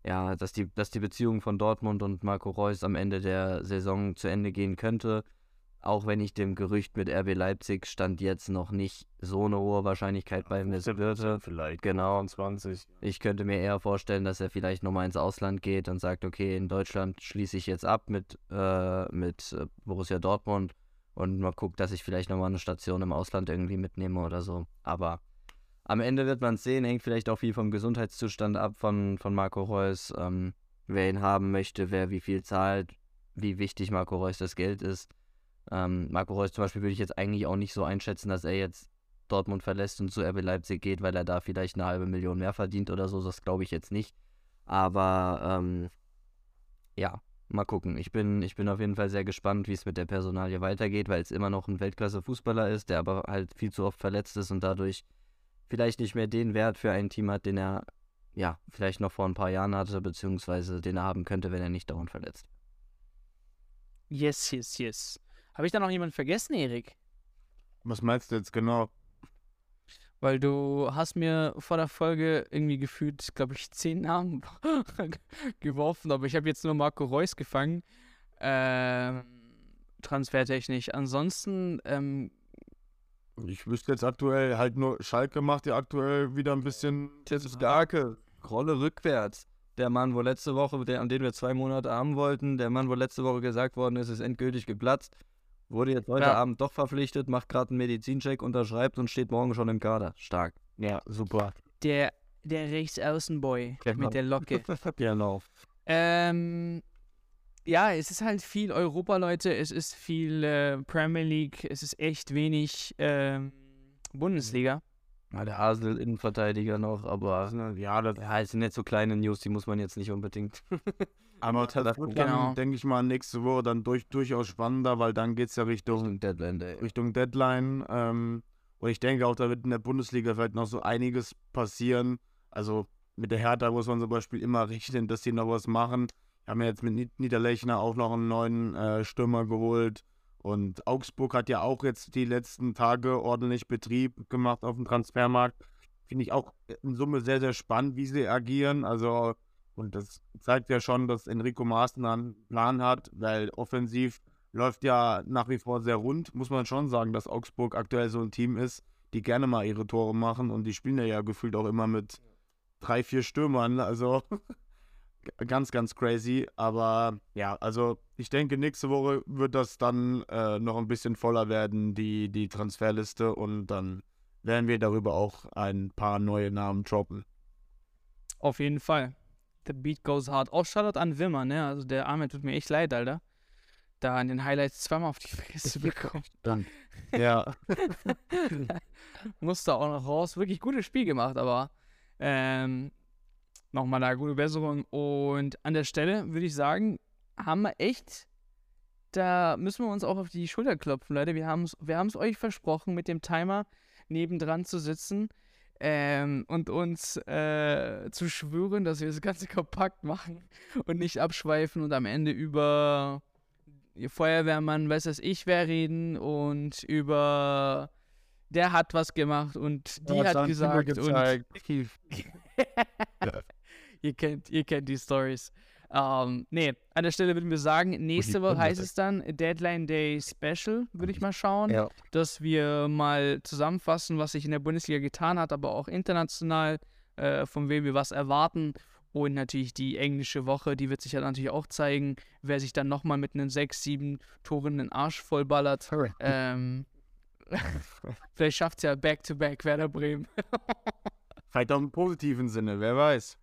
ja, dass die, dass die Beziehung von Dortmund und Marco Reus am Ende der Saison zu Ende gehen könnte. Auch wenn ich dem Gerücht mit RB Leipzig stand jetzt noch nicht so eine hohe Wahrscheinlichkeit bei mir würde. Vielleicht. Genau. 20. Ich könnte mir eher vorstellen, dass er vielleicht nochmal ins Ausland geht und sagt, okay, in Deutschland schließe ich jetzt ab mit, äh, mit äh, Borussia Dortmund und mal guckt, dass ich vielleicht nochmal eine Station im Ausland irgendwie mitnehme oder so. Aber am Ende wird man es sehen, hängt vielleicht auch viel vom Gesundheitszustand ab von, von Marco Reus, ähm, wer ihn haben möchte, wer wie viel zahlt, wie wichtig Marco Reus das Geld ist. Ähm, Marco Reus zum Beispiel würde ich jetzt eigentlich auch nicht so einschätzen, dass er jetzt Dortmund verlässt und zu RB Leipzig geht, weil er da vielleicht eine halbe Million mehr verdient oder so. Das glaube ich jetzt nicht. Aber ähm, ja, mal gucken. Ich bin, ich bin auf jeden Fall sehr gespannt, wie es mit der Personalie weitergeht, weil es immer noch ein Weltklasse-Fußballer ist, der aber halt viel zu oft verletzt ist und dadurch vielleicht nicht mehr den Wert für ein Team hat, den er ja vielleicht noch vor ein paar Jahren hatte, beziehungsweise den er haben könnte, wenn er nicht dauernd verletzt. Yes, yes, yes. Habe ich da noch jemanden vergessen, Erik? Was meinst du jetzt genau? Weil du hast mir vor der Folge irgendwie gefühlt, glaube ich, zehn Namen geworfen, aber ich habe jetzt nur Marco Reus gefangen. Ähm, transfertechnisch. Ansonsten ähm, ich wüsste jetzt aktuell halt nur, Schalke macht ja aktuell wieder ein bisschen. Das ist Garke, Rolle rückwärts. Der Mann, wo letzte Woche, der, an den wir zwei Monate haben wollten, der Mann, wo letzte Woche gesagt worden ist, ist endgültig geplatzt, wurde jetzt heute ja. Abend doch verpflichtet, macht gerade einen Medizincheck, unterschreibt und steht morgen schon im Kader. Stark. Ja, super. Der, der Rechtsaußenboy genau. mit der Locke. genau. Ähm, ja, es ist halt viel Europa, Leute. Es ist viel äh, Premier League. Es ist echt wenig äh, Bundesliga. Ja, der Arsenal-Innenverteidiger noch, aber ja, das ja, es sind jetzt so kleine News, die muss man jetzt nicht unbedingt. aber das wird dann, genau. denke ich mal, nächste Woche dann durch, durchaus spannender, weil dann geht es ja Richtung, Richtung Deadline. Ey. Richtung Deadline. Ähm, und ich denke auch, da wird in der Bundesliga vielleicht noch so einiges passieren. Also mit der Hertha muss man zum Beispiel immer rechnen, dass die noch was machen haben ja jetzt mit Niederlechner auch noch einen neuen äh, Stürmer geholt. Und Augsburg hat ja auch jetzt die letzten Tage ordentlich Betrieb gemacht auf dem Transfermarkt. Finde ich auch in Summe sehr, sehr spannend, wie sie agieren. Also, und das zeigt ja schon, dass Enrico Maaßen einen Plan hat, weil offensiv läuft ja nach wie vor sehr rund. Muss man schon sagen, dass Augsburg aktuell so ein Team ist, die gerne mal ihre Tore machen. Und die spielen ja, gefühlt auch immer mit drei, vier Stürmern. Also ganz, ganz crazy. Aber ja, also ich denke, nächste Woche wird das dann äh, noch ein bisschen voller werden, die, die Transferliste. Und dann werden wir darüber auch ein paar neue Namen droppen. Auf jeden Fall. The Beat goes hard. Auch Shoutout an Wimmer, ne? Also der Arme tut mir echt leid, Alter. Da in den Highlights zweimal auf die Fresse bekommen. Dann. Ja. Musste auch noch raus. Wirklich gutes Spiel gemacht, aber ähm, nochmal da gute Besserung. Und an der Stelle würde ich sagen, haben wir echt, da müssen wir uns auch auf die Schulter klopfen, Leute. Wir haben es wir euch versprochen, mit dem Timer nebendran zu sitzen ähm, und uns äh, zu schwören, dass wir das Ganze kompakt machen und nicht abschweifen und am Ende über Feuerwehrmann, weiß das ich wer reden und über der hat was gemacht und die hat gesagt und ihr kennt, ihr kennt die Stories. Ähm, nee, an der Stelle würden wir sagen, nächste Woche heißt es dann Deadline Day Special, würde ich mal schauen, ja. dass wir mal zusammenfassen, was sich in der Bundesliga getan hat, aber auch international, äh, von wem wir was erwarten. Und natürlich die englische Woche, die wird sich ja natürlich auch zeigen, wer sich dann nochmal mit einem 6, 7 Toren den Arsch vollballert. Ähm, vielleicht schafft es ja Back-to-Back -back Werder Bremen. vielleicht auch im positiven Sinne, wer weiß.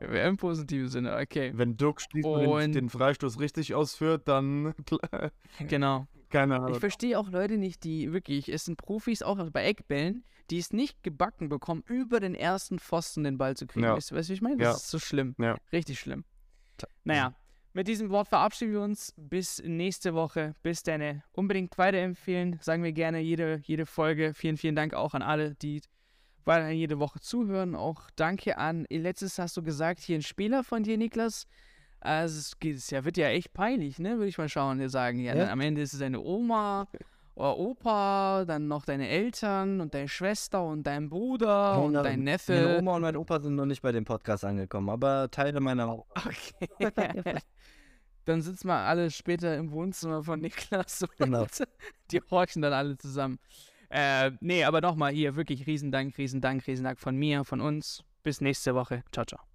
Im positiven Sinne, okay. Wenn Dirk Schließmann den Freistoß richtig ausführt, dann. genau. Keine Ahnung. Ich verstehe auch Leute nicht, die wirklich, es sind Profis, auch bei Eckbällen, die es nicht gebacken bekommen, über den ersten Pfosten den Ball zu kriegen. Ja. Weißt du, was ich meine? Das ja. ist so schlimm. Ja. Richtig schlimm. Naja, mit diesem Wort verabschieden wir uns. Bis nächste Woche. Bis dann. Unbedingt weiterempfehlen. Sagen wir gerne jede, jede Folge. Vielen, vielen Dank auch an alle, die weiterhin jede Woche zuhören. Auch danke an, letztes hast du gesagt, hier ein Spieler von dir, Niklas. Also es, geht, es ja, wird ja echt peinlich, ne? Würde ich mal schauen, dir sagen. Ja, ja? am Ende ist es deine Oma oder Opa, dann noch deine Eltern und deine Schwester und dein Bruder und, und dein Neffe. Meine Oma und mein Opa sind noch nicht bei dem Podcast angekommen, aber Teile meiner. Okay. dann sitzen wir alle später im Wohnzimmer von Niklas und genau. die horchen dann alle zusammen. Äh, nee, aber nochmal hier wirklich Riesendank, Riesendank, Riesendank von mir, von uns. Bis nächste Woche. Ciao, ciao.